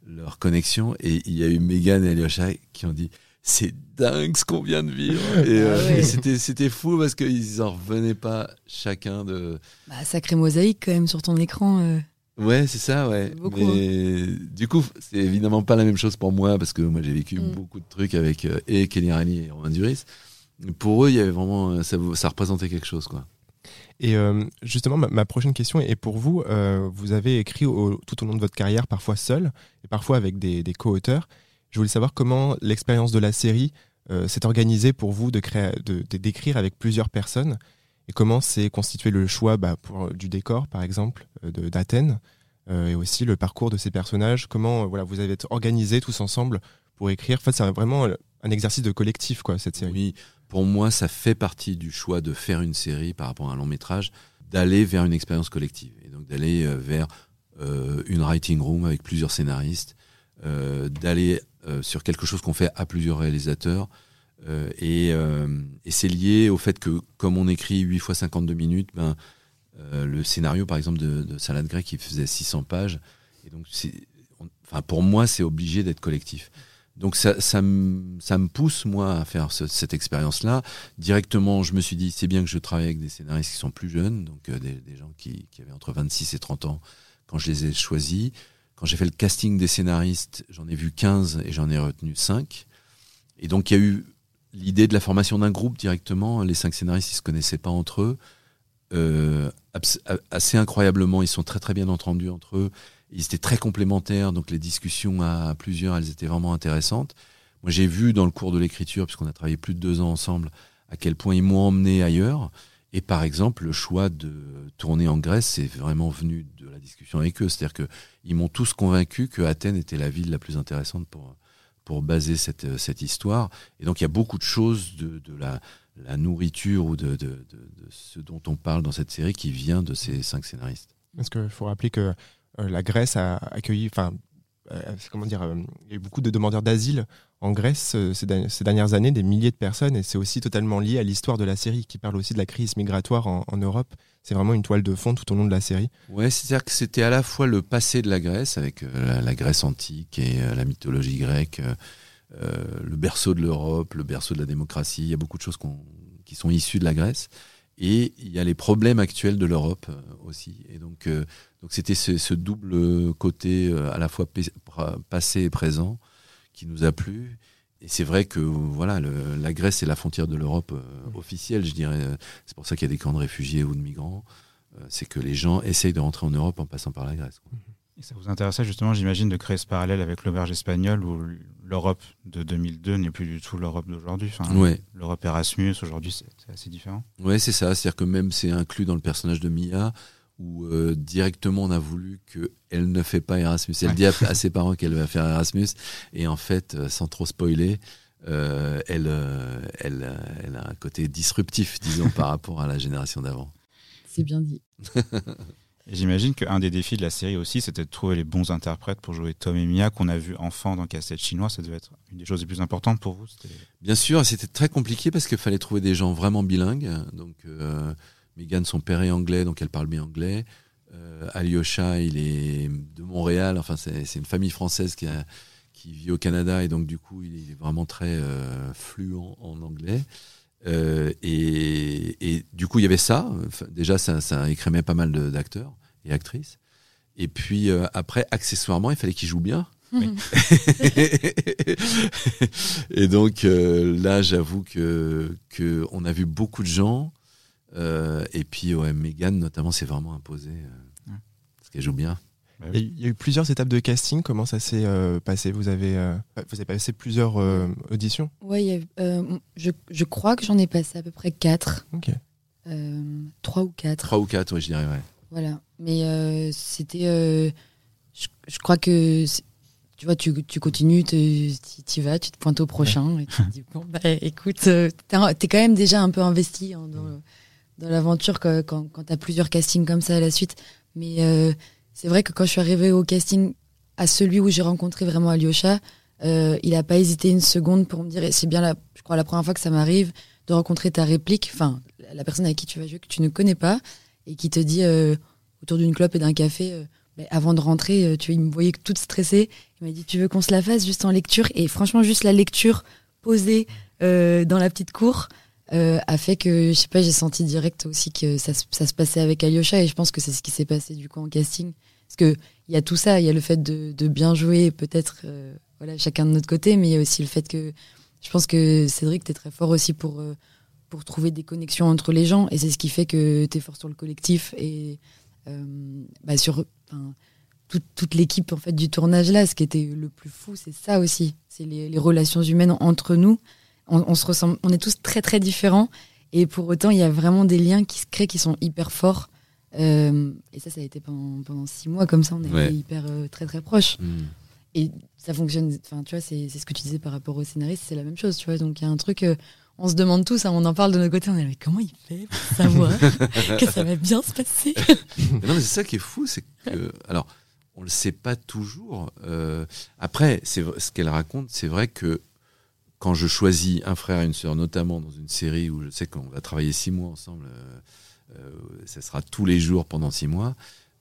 Speaker 11: leur connexion et il y a eu Megan et Alyosha qui ont dit c'est dingue ce qu'on vient de vivre et, euh,
Speaker 12: Ah ouais.
Speaker 11: et c'était fou parce qu'ils en revenaient pas chacun de
Speaker 12: Bah, sacré mosaïque quand même sur ton écran.
Speaker 11: Ouais c'est ça ouais
Speaker 12: Beaucoup,
Speaker 11: mais du coup c'est évidemment pas la même chose pour moi parce que moi j'ai vécu
Speaker 12: Mm.
Speaker 11: beaucoup de trucs avec euh, et Kelly et Romain Duris pour eux il y avait vraiment euh, ça ça représentait quelque chose quoi
Speaker 1: Et euh, justement, ma, ma prochaine question est pour vous. Euh, vous avez écrit au- tout au long de votre carrière, parfois seul et parfois avec des, des co-auteurs. Je voulais savoir comment l'expérience de la série euh, s'est organisée pour vous de créer, de, de- d'écrire avec plusieurs personnes et comment s'est constitué le choix bah, pour, du décor, par exemple, euh, d'Athènes euh, et aussi le parcours de ces personnages? Comment euh, voilà, vous avez organisé tous ensemble pour écrire? En c'est vraiment un exercice de collectif, quoi, cette série.
Speaker 11: Oui, pour moi, ça fait partie du choix de faire une série par rapport à un long métrage, d'aller vers une expérience collective et donc d'aller euh, vers euh, une writing room avec plusieurs scénaristes, euh, d'aller euh, sur quelque chose qu'on fait à plusieurs réalisateurs. Euh, et, euh, et c'est lié au fait que, comme on écrit 8 fois 52 minutes, ben, euh, le scénario, par exemple, de, de Salade grecque, il faisait 600 pages. Et donc, on- pour moi, c'est obligé d'être collectif. Donc, ça, ça, me, ça me pousse, moi, à faire ce- cette expérience-là. Directement, je me suis dit, c'est bien que je travaille avec des scénaristes qui sont plus jeunes, donc euh, des, des gens qui, qui avaient entre 26 et 30 ans quand je les ai choisis. Quand j'ai fait le casting des scénaristes, j'en ai vu 15 et j'en ai retenu 5. Et donc, il y a eu l'idée de la formation d'un groupe directement. Les cinq scénaristes, ils se connaissaient pas entre eux. Euh, assez incroyablement, ils sont très très bien entendus entre eux. Ils étaient très complémentaires, donc les discussions à, plusieurs, elles étaient vraiment intéressantes. Moi, j'ai vu dans le cours de l'écriture, puisqu'on a travaillé plus de deux ans ensemble, à quel point ils m'ont emmené ailleurs. Et par exemple, le choix de tourner en Grèce, c'est vraiment venu de la discussion avec eux. C'est-à-dire que ils m'ont tous convaincu que Athènes était la ville la plus intéressante pour pour baser cette cette histoire. Et donc il y a beaucoup de choses de, de la la nourriture ou de, de, de, ce dont on parle dans cette série qui vient de ces cinq scénaristes.
Speaker 1: Parce qu'il faut rappeler que euh, la Grèce a accueilli, enfin, euh, comment dire, euh, il y a eu beaucoup de demandeurs d'asile en Grèce euh, ces, ces dernières années, des milliers de personnes, et c'est aussi totalement lié à l'histoire de la série qui parle aussi de la crise migratoire en Europe. C'est vraiment une toile de fond tout au long de la série.
Speaker 11: Ouais, c'est-à-dire que c'était à la fois le passé de la Grèce, avec euh, la, Grèce antique et euh, la mythologie grecque, euh, le berceau de l'Europe, le berceau de la démocratie. Il y a beaucoup de choses qui sont issues de la Grèce. Et il y a les problèmes actuels de l'Europe aussi. Et donc, donc c'était ce, double côté à la fois passé et présent qui nous a plu. Et c'est vrai que voilà, le- la Grèce est la frontière de l'Europe euh, officielle, je dirais. C'est pour ça qu'il y a des camps de réfugiés ou de migrants. Euh, c'est que les gens essayent de rentrer en Europe en passant par la Grèce. quoi.
Speaker 3: Et ça vous intéressait justement, j'imagine, de créer ce parallèle avec l'auberge espagnole où l'Europe de 2002 n'est plus du tout l'Europe d'aujourd'hui. Enfin,
Speaker 11: Ouais.
Speaker 3: L'Europe Erasmus, aujourd'hui, c'est assez différent.
Speaker 11: Ouais, c'est ça. C'est-à-dire que même c'est inclus dans le personnage de Mia, où euh, directement on a voulu qu'elle ne fait pas Erasmus. Elle
Speaker 3: Ouais.
Speaker 11: dit à, à ses parents qu'elle va faire Erasmus, et en fait, euh, sans trop spoiler, euh, elle, euh, elle, elle a un côté disruptif, disons, par rapport à la génération d'avant.
Speaker 12: C'est bien dit.
Speaker 3: J'imagine qu'un des défis de la série aussi, c'était de trouver les bons interprètes pour jouer Tom et Mia qu'on a vu enfant dans Casse-tête chinois. Ça devait être une des choses les plus importantes pour vous.
Speaker 11: Bien sûr, c'était très compliqué parce qu'il fallait trouver des gens vraiment bilingues. Donc, euh, Megan, son père est anglais, donc elle parle bien anglais. Euh, Alyosha, il est de Montréal. Enfin, c'est c'est une famille française qui, a- qui vit au Canada et donc du coup, il est vraiment très euh, fluent en anglais. Euh, et, et du coup, il y avait ça. Enfin, déjà, ça, ça écrémait pas mal d'acteurs et actrices. Et puis euh, après, accessoirement, il fallait qu'ils jouent bien.
Speaker 3: Oui.
Speaker 11: et donc euh, là, j'avoue que, que on a vu beaucoup de gens. Euh, et puis, ouais, Megan, notamment, s'est vraiment imposée. euh,
Speaker 3: Ouais.
Speaker 11: Parce qu'elle joue bien.
Speaker 3: Bah
Speaker 1: Il y a
Speaker 3: oui.
Speaker 1: eu- plusieurs étapes de casting. Comment ça s'est euh, passé? Vous avez, euh, vous avez passé plusieurs euh, auditions?
Speaker 12: Ouais, euh, je, je crois que j'en ai passé à peu près 4.
Speaker 1: Ok.
Speaker 12: Euh, 3 ou 4.
Speaker 11: Trois ou quatre, ouais, je dirais, ouais.
Speaker 12: Voilà. Mais euh, c'était. euh, je, je crois que. Tu vois, tu, tu continues, tu y vas, tu te pointes au prochain et tu te dis bon, bah écoute, euh, t'es quand même déjà un peu investi hein, dans, dans l'aventure quand, quand, t'as plusieurs castings comme ça à la suite. Mais euh, c'est vrai que quand je suis arrivée au casting, à celui où j'ai rencontré vraiment Alyosha, euh, il a pas hésité une seconde pour me dire, c'est bien la, je crois la première fois que ça m'arrive de rencontrer ta réplique, enfin la personne avec qui tu vas jouer que tu ne connais pas et qui te dit euh, autour d'une clope et d'un café, euh, mais avant de rentrer, euh, tu il me voyait toute stressée. Il m'a dit, tu veux qu'on se la fasse juste en lecture? Et franchement, juste la lecture posée euh, dans la petite cour euh, a fait que, je sais pas, j'ai senti direct aussi que ça, se- passait avec Alyosha et je pense que c'est ce qui s'est passé du coup en casting. Parce que il y a tout ça, il y a le fait de, bien jouer, peut-être, euh, voilà, chacun de notre côté, mais il y a aussi le fait que je pense que Cédric, t'es très fort aussi pour, euh, pour trouver des connexions entre les gens et c'est ce qui fait que t'es fort sur le collectif et bah, sur toute, l'équipe en fait du tournage là. Ce qui était le plus fou, c'est ça aussi, c'est les relations humaines entre nous. On, on se ressemble, on est tous très très différents et pour autant il y a vraiment des liens qui se créent qui sont hyper forts. Euh, et ça, ça a été pendant, pendant six mois comme ça, on était
Speaker 11: Ouais.
Speaker 12: hyper euh, très très proches.
Speaker 11: Mm.
Speaker 12: et ça fonctionne. Enfin, tu vois, c'est ce que tu disais par rapport au scénariste, c'est la même chose, tu vois. Donc il y a un truc, euh, on se demande tous, hein, on en parle de notre côté, on est là, mais comment il fait pour savoir que ça va bien se passer?
Speaker 11: Mais non, mais c'est ça qui est fou, c'est que, alors, on le sait pas toujours. euh, après, ce qu'elle raconte, c'est vrai que quand je choisis un frère et une sœur, notamment dans une série où je sais qu'on va travailler six mois ensemble, euh, euh, ça sera tous les jours pendant six mois,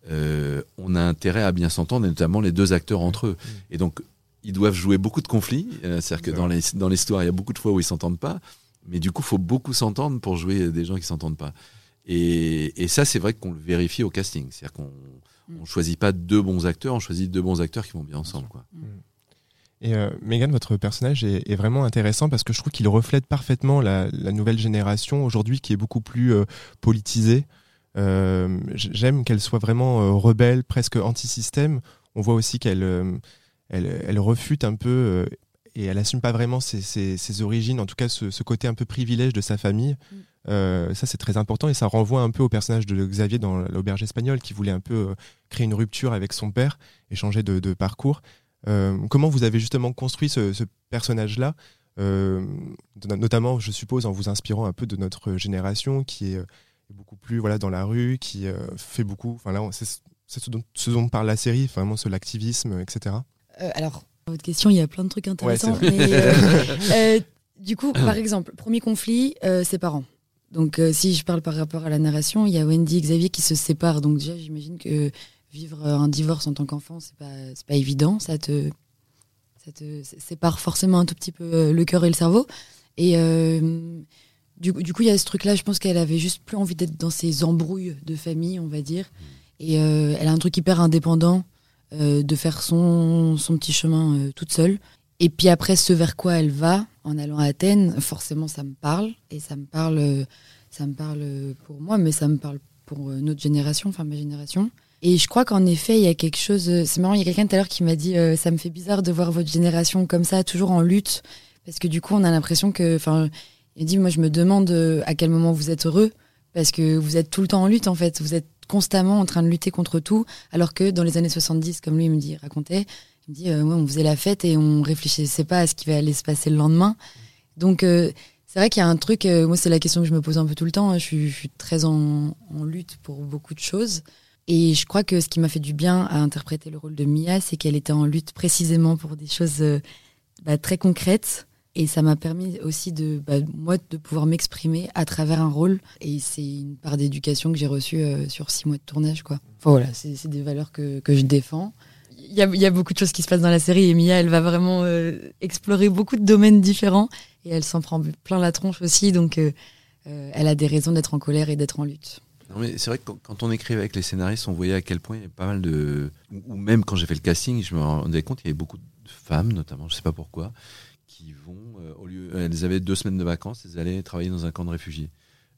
Speaker 11: euh, on a intérêt à bien s'entendre, et notamment les deux acteurs entre eux. Et donc, ils doivent jouer beaucoup de conflits. euh, C'est-à-dire que dans les- dans l'histoire, il y a beaucoup de fois où ils s'entendent pas. Mais du coup, faut beaucoup s'entendre pour jouer des gens qui s'entendent pas. Et, et ça, c'est vrai qu'on le vérifie au casting. C'est-à-dire qu'on on choisit pas deux bons acteurs, on choisit deux bons acteurs qui vont bien ensemble. Quoi.
Speaker 1: Et euh, Megan, votre personnage est, est vraiment intéressant parce que je trouve qu'il reflète parfaitement la, la nouvelle génération aujourd'hui qui est beaucoup plus euh, politisée. Euh, J'aime qu'elle soit vraiment euh, rebelle, presque anti-système. On voit aussi qu'elle elle, elle refute un peu et elle assume pas vraiment ses, ses- ses origines, en tout cas ce, ce côté un peu privilège de sa famille.
Speaker 12: Mm.
Speaker 1: Euh, ça c'est très important et ça renvoie un peu au personnage de Xavier dans l'auberge espagnole qui voulait un peu euh, créer une rupture avec son père et changer de, de parcours. Euh, comment vous avez justement construit ce, ce personnage-là euh, notamment, je suppose, en vous inspirant un peu de notre génération qui est euh, beaucoup plus voilà dans la rue, qui euh, fait beaucoup. Enfin là, c'est ce dont, ce dont parle la série, vraiment sur l'activisme, etc.
Speaker 12: Euh, alors, votre question, il y a plein de trucs intéressants.
Speaker 1: Ouais,
Speaker 12: mais, euh, du coup, par exemple, premier conflit, ses parents. Donc, si je parle par rapport à la narration, il y a Wendy et Xavier qui se séparent. Donc, déjà, j'imagine que vivre un divorce en tant qu'enfant, c'est pas, pas évident. Ça te, ça te sépare forcément un tout petit peu euh, le cœur et le cerveau. Et euh, du, coup- du coup, il y a ce truc-là. Je pense qu'elle avait juste plus envie d'être dans ces embrouilles de famille, on va dire. Et euh, elle a un truc hyper indépendant euh, de faire son, son petit chemin toute seule. Et puis après, ce vers quoi elle va en allant à Athènes, forcément, ça me parle. Et ça me parle, ça me parle pour moi, mais ça me parle pour notre génération, enfin ma génération. Et je crois qu'en effet, il y a quelque chose. euh, C'est marrant, il y a quelqu'un tout à l'heure qui m'a dit euh, ça me fait bizarre de voir votre génération comme ça, toujours en lutte. Parce que du coup, on a l'impression que. Enfin, il dit moi, je me demande euh, à quel moment vous êtes heureux. Parce que vous êtes tout le temps en lutte, en fait. Vous êtes constamment en train de lutter contre tout. Alors que dans les années 70, comme lui il me dit, racontait, il me dit euh, on faisait la fête et on réfléchissait pas à ce qui va aller se passer le lendemain. Donc, c'est vrai qu'il y a un truc, moi c'est la question que je me pose un peu tout le temps, hein. je, suis, très en lutte pour beaucoup de choses. Et je crois que ce qui m'a fait du bien à interpréter le rôle de Mia, c'est qu'elle était en lutte précisément pour des choses euh, bah, très concrètes. Et ça m'a permis aussi de, bah, moi, de pouvoir m'exprimer à travers un rôle. Et c'est une part d'éducation que j'ai reçue euh, sur six mois de tournage, quoi. Enfin voilà, c'est des valeurs que, que je défends. Il y, a, beaucoup de choses qui se passent dans la série et Mia, elle va vraiment euh, explorer beaucoup de domaines différents et elle s'en prend plein la tronche aussi. Donc, elle a des raisons d'être en colère et d'être en lutte.
Speaker 11: Non, mais c'est vrai que quand, on écrivait avec les scénaristes, on voyait à quel point il y avait pas mal de. Ou même quand j'ai fait le casting, je me rendais compte qu'il y avait beaucoup de femmes, notamment, je sais pas pourquoi, qui vont, euh, au lieu. Elles avaient deux semaines de vacances, elles allaient travailler dans un camp de réfugiés.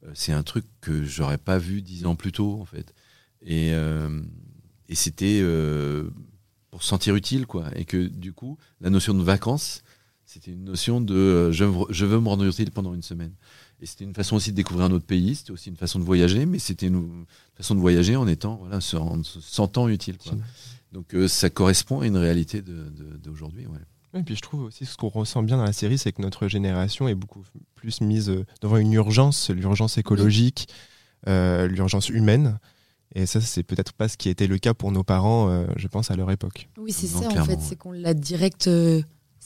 Speaker 11: Euh, c'est un truc que j'aurais pas vu dix ans plus tôt, en fait. Et, euh, et c'était pour se sentir utile, quoi. Et que du coup, la notion de vacances, c'était une notion de je veux me rendre utile pendant une semaine. Et c'était une façon aussi de découvrir un autre pays, c'était aussi une façon de voyager, mais c'était une façon de voyager en étant, voilà, se, en se sentant utile. Quoi. Donc euh, ça correspond à une réalité de- de- d'aujourd'hui. ouais.
Speaker 1: Et puis je trouve aussi ce qu'on ressent bien dans la série, c'est que notre génération est beaucoup plus mise euh, devant une urgence, l'urgence écologique, euh, l'urgence humaine. Et ça, c'est peut-être pas ce qui était le cas pour nos parents, euh, je pense, à leur époque.
Speaker 12: Oui, c'est ça en fait,
Speaker 11: ouais.
Speaker 12: c'est qu'on l'a direct.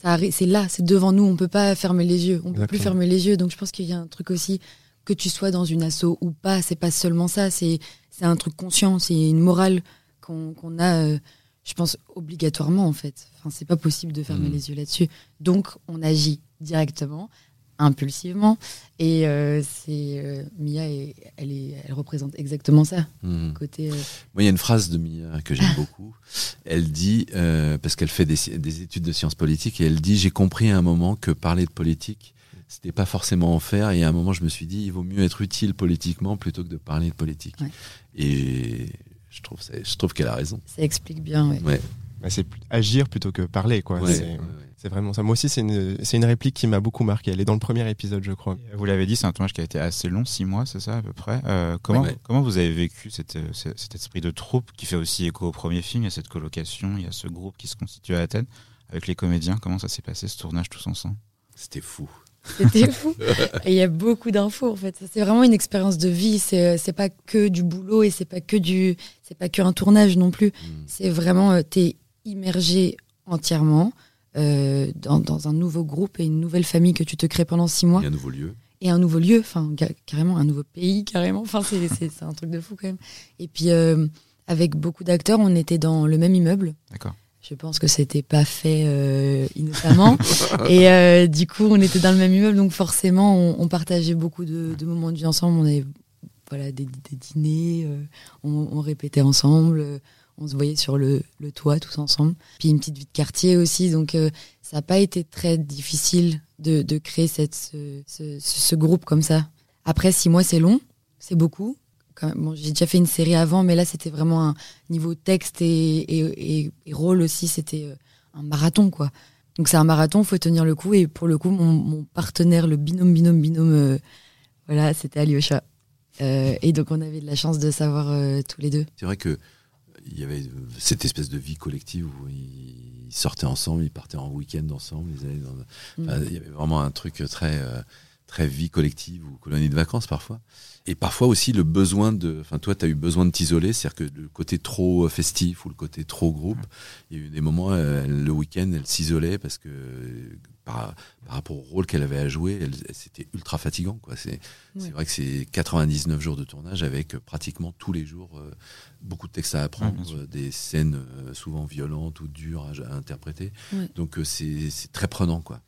Speaker 12: Ça c'est là, c'est devant nous. On peut pas fermer les yeux. On peut plus
Speaker 1: Exactement.
Speaker 12: fermer les yeux. Donc je pense qu'il y a un truc aussi que tu sois dans une asso ou pas. C'est pas seulement ça. C'est c'est un truc conscient. C'est une morale qu'on a. euh, je pense obligatoirement en fait. Enfin, c'est pas possible de fermer
Speaker 11: Mhm.
Speaker 12: les yeux là-dessus. Donc on agit directement, impulsivement. Et euh, c'est euh, Mia, est- elle est, elle représente exactement ça.
Speaker 11: Mhm.
Speaker 12: Côté. euh,
Speaker 11: Moi, il y a une phrase de Mia que j'aime beaucoup. Elle dit, parce qu'elle fait des, études de sciences politiques, et elle dit J'ai compris à un moment que parler de politique, c'était pas forcément en faire. Et à un moment, je me suis dit Il vaut mieux être utile politiquement plutôt que de parler de politique.
Speaker 12: Ouais.
Speaker 11: Et je trouve, je trouve qu'elle a raison.
Speaker 12: ça explique bien. ouais.
Speaker 11: Ouais.
Speaker 1: Bah, c'est agir plutôt que parler, quoi.
Speaker 11: Ouais,
Speaker 1: c'est
Speaker 11: ouais, ouais.
Speaker 1: c'est vraiment ça. Moi aussi, c'est une, c'est une réplique qui m'a beaucoup marqué. Elle est dans le premier épisode, je crois.
Speaker 3: Vous l'avez dit, c'est un tournage qui a été assez long, six mois, c'est ça à peu près. Euh, comment,
Speaker 11: Ouais, ouais.
Speaker 3: comment vous avez vécu cette, euh, ce- cet esprit de troupe qui fait aussi écho au premier film? Il y a cette colocation, il y a ce groupe qui se constitue à Athènes avec les comédiens. Comment ça s'est passé ce tournage tous ensemble?
Speaker 11: C'était fou.
Speaker 12: C'était fou. Et il y a beaucoup d'infos en fait. C'est vraiment une expérience de vie. C'est c'est pas que du boulot et c'est pas que du c'est pas que un tournage non plus.
Speaker 11: Mm.
Speaker 12: C'est vraiment euh, t'es immergé entièrement euh, dans, dans un nouveau groupe et une nouvelle famille que tu te crées pendant six mois
Speaker 11: a un nouveau lieu.
Speaker 12: et un nouveau lieu, enfin ca- carrément un nouveau pays carrément. Enfin c'est un truc de fou quand même. Et puis euh, avec beaucoup d'acteurs, on était dans le même immeuble.
Speaker 3: D'accord.
Speaker 12: Je pense que c'était pas fait euh, innocemment. et euh, du coup, on était dans le même immeuble, donc forcément, on, on partageait beaucoup de, de moments de vie ensemble. On avait voilà, des, des dîners, euh, on, on répétait ensemble, on se voyait sur le, le toit tous ensemble. Puis une petite vie de quartier aussi, donc euh, ça n'a pas été très difficile de, de créer cette, ce, ce, groupe comme ça. Après, six mois, c'est long, c'est beaucoup. Bon, j'ai déjà fait une série avant, mais là, c'était vraiment un niveau texte et, et, et, rôle aussi, c'était euh, un marathon, quoi. Donc c'est un marathon, faut tenir le coup. Et pour le coup, mon, mon partenaire, le binôme, binôme, binôme, euh, voilà, c'était Alyosha. Et donc on avait de la chance de savoir tous les deux.
Speaker 11: C'est vrai que il y avait cette espèce de vie collective où ils sortaient ensemble, ils partaient en week-end ensemble, ils allaient dans- enfin, il y avait vraiment un truc très euh, très vie collective ou colonie de vacances parfois. Et parfois aussi le besoin de, enfin toi tu as eu besoin de t'isoler, c'est-à-dire que le côté trop festif ou le côté trop groupe, il y a eu des moments le week-end elle s'isolait parce que par, par rapport au rôle qu'elle avait à jouer, c'était ultra fatigant quoi. C'est vrai que c'est 99 jours de tournage avec euh, pratiquement tous les jours euh, beaucoup de textes à apprendre, euh, des scènes souvent violentes ou dures à, à interpréter. Donc c'est c'est très prenant quoi.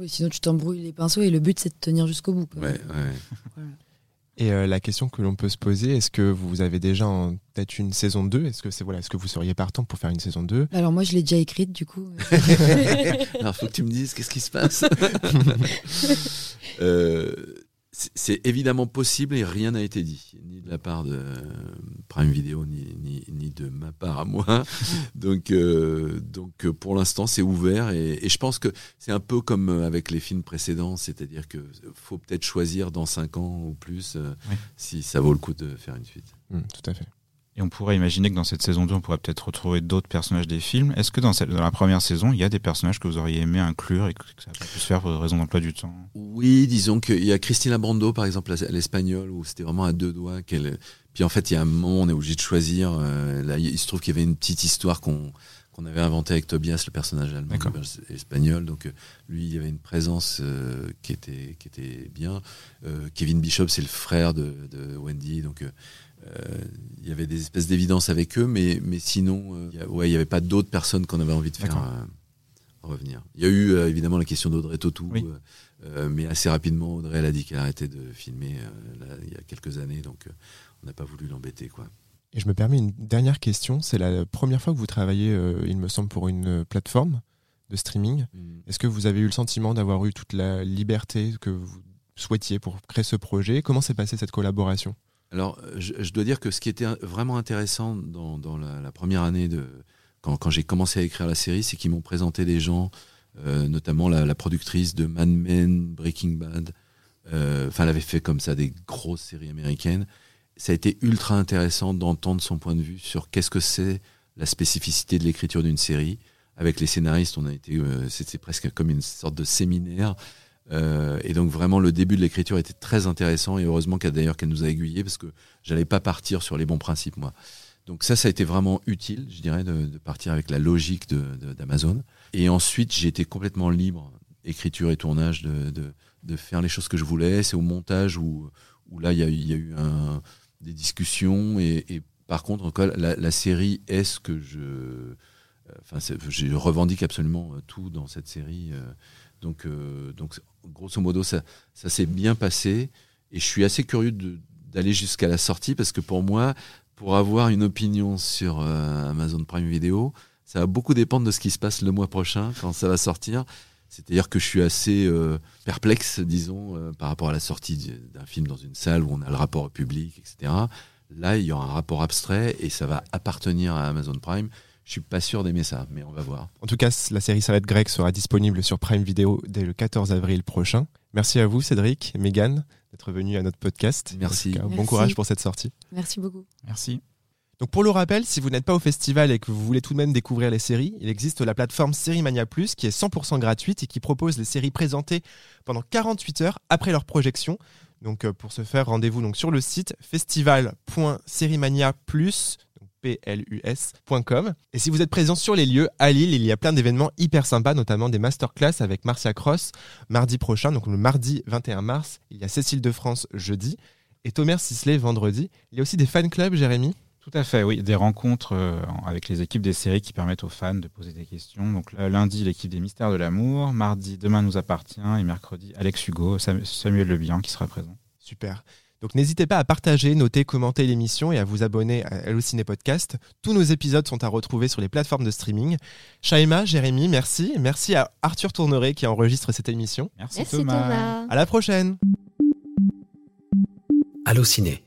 Speaker 12: Oui, sinon tu t'embrouilles les pinceaux et le but c'est de tenir jusqu'au bout. quoi.
Speaker 11: Ouais, ouais.
Speaker 1: Et euh, la question que l'on peut se poser, est-ce que vous avez déjà en tête une saison 2 Est-ce que c'est voilà, est-ce que vous seriez partant pour faire une saison 2
Speaker 12: Alors moi je l'ai déjà écrite du coup.
Speaker 11: Alors faut que tu me dises qu'est-ce qui se passe? Euh, c'est- évidemment possible et rien n'a été dit, ni de la part de euh, Prime Video, ni, ni, ni de ma part à moi. Donc, euh, donc euh, pour l'instant, c'est ouvert et, et je pense que c'est un peu comme avec les films précédents, c'est-à-dire que faut peut-être choisir dans 5 ans ou plus euh,
Speaker 3: Oui.
Speaker 11: si ça vaut le coup de faire une suite.
Speaker 1: Hmm, Tout à fait.
Speaker 3: Et on pourrait imaginer que dans cette saison 2, on pourrait peut-être retrouver d'autres personnages des films. Est-ce que dans, cette- dans la première saison, il y a des personnages que vous auriez aimé inclure et que, que ça a pu se faire pour des raisons d'emploi du temps?
Speaker 11: Oui, disons qu'il y a Christina Brando, par exemple, l'espagnole, où c'était vraiment à deux doigts. qu'elle. Puis en fait, il y a un moment, on est obligé de choisir. euh, là, il se trouve qu'il y avait une petite histoire qu'on qu'on avait inventée avec Tobias, le personnage allemand, espagnol. Donc euh, lui, il y avait une présence euh, qui était qui était bien. Kevin Bishop, c'est le frère de, de Wendy, donc. Euh, il y avait des espèces d'évidence avec eux, mais, mais sinon, euh, il ouais, n'y avait pas d'autres personnes qu'on avait envie de faire euh, revenir. Il y a eu euh, évidemment la question d'Audrey
Speaker 3: Oui.
Speaker 11: euh, euh, mais assez rapidement, Audrey elle a dit qu'elle arrêtait de filmer euh, là, il y a quelques années, donc on n'a pas voulu l'embêter. quoi.
Speaker 1: Et je me permets une dernière question. C'est la première fois que vous travaillez, il me semble, pour une plateforme de streaming. Est-ce que vous avez eu le sentiment d'avoir eu toute la liberté que vous souhaitiez pour créer ce projet? Comment s'est passée cette collaboration?
Speaker 11: Alors, je, je dois dire que ce qui était vraiment intéressant dans, dans la, la première année de quand, quand j'ai commencé à écrire la série, c'est qu'ils m'ont présenté des gens, euh, notamment la, la productrice de Mad Men, Breaking Bad. Euh, Enfin, elle avait fait comme ça des grosses séries américaines. Ça a été ultra intéressant d'entendre son point de vue sur qu'est-ce que c'est la spécificité de l'écriture d'une série. Avec les scénaristes, on a été, euh, c'était presque comme une sorte de séminaire. Euh, et donc vraiment le début de l'écriture était très intéressant et heureusement qu'elle d'ailleurs qu'elle nous a aiguillés parce que j'allais pas partir sur les bons principes moi. Donc ça ça a été vraiment utile je dirais de, de partir avec la logique de- de- d'Amazon. Et ensuite j'ai été complètement libre écriture et tournage de, de, de faire les choses que je voulais. C'est au montage où, où là il y y a eu un, des discussions et, et par contre la, la série est ce que je euh, enfin je revendique absolument euh, tout dans cette série. euh, donc, euh, donc grosso modo, ça, s'est bien passé. Et je suis assez curieux d'aller jusqu'à la sortie parce que pour moi, pour avoir une opinion sur euh, Amazon Prime Video, ça va beaucoup dépendre de ce qui se passe le mois prochain quand ça va sortir. C'est-à-dire que je suis assez euh, perplexe, disons, par rapport à la sortie du- d'un film dans une salle où on a le rapport au public, etc. Là, il y aura un rapport abstrait et ça va appartenir à Amazon Prime. Je suis pas sûr d'aimer ça, mais on va voir.
Speaker 1: En tout cas, la série Salade grecque sera disponible sur Prime Video dès le 14 avril prochain. Merci à vous, Cédric, Megan, d'être venu à notre podcast.
Speaker 11: Merci.
Speaker 1: Cas,
Speaker 12: Merci.
Speaker 1: Bon courage pour cette sortie.
Speaker 12: Merci beaucoup.
Speaker 3: Merci.
Speaker 1: Donc pour le rappel, si vous n'êtes pas au festival et que vous voulez tout de même découvrir les séries, il existe la plateforme Sérimania Plus qui est 100% gratuite et qui propose les séries présentées pendant 48 heures après leur projection. Donc euh, pour ce faire, rendez-vous donc sur le site festival.sérimania.plus plus.com. Et si vous êtes présent sur les lieux, à Lille, il y a plein d'événements hyper sympas, notamment des masterclass avec Marcia Cross mardi prochain, donc le mardi 21 mars. Il y a Cécile de France jeudi et Thomas Sisley vendredi. Il y a aussi des fan clubs, Jérémy
Speaker 3: Tout à fait, oui. Des rencontres euh, avec les équipes des séries qui permettent aux fans de poser des questions. Donc là, lundi, l'équipe des Mystères de l'amour. Mardi, Demain nous appartient. Et mercredi, Alex Hugo, Sam- Samuel Le Bihan qui sera présent.
Speaker 1: Super. Donc n'hésitez pas à partager, noter, commenter l'émission et à vous abonner à Hello Ciné Podcast. Tous nos épisodes sont à retrouver sur les plateformes de streaming. Shaima, Jérémy, merci. Merci à Arthur Tourneret qui enregistre cette émission.
Speaker 3: Merci,
Speaker 2: Merci
Speaker 3: Thomas.
Speaker 2: Thomas.
Speaker 1: À la prochaine.
Speaker 13: Allociné,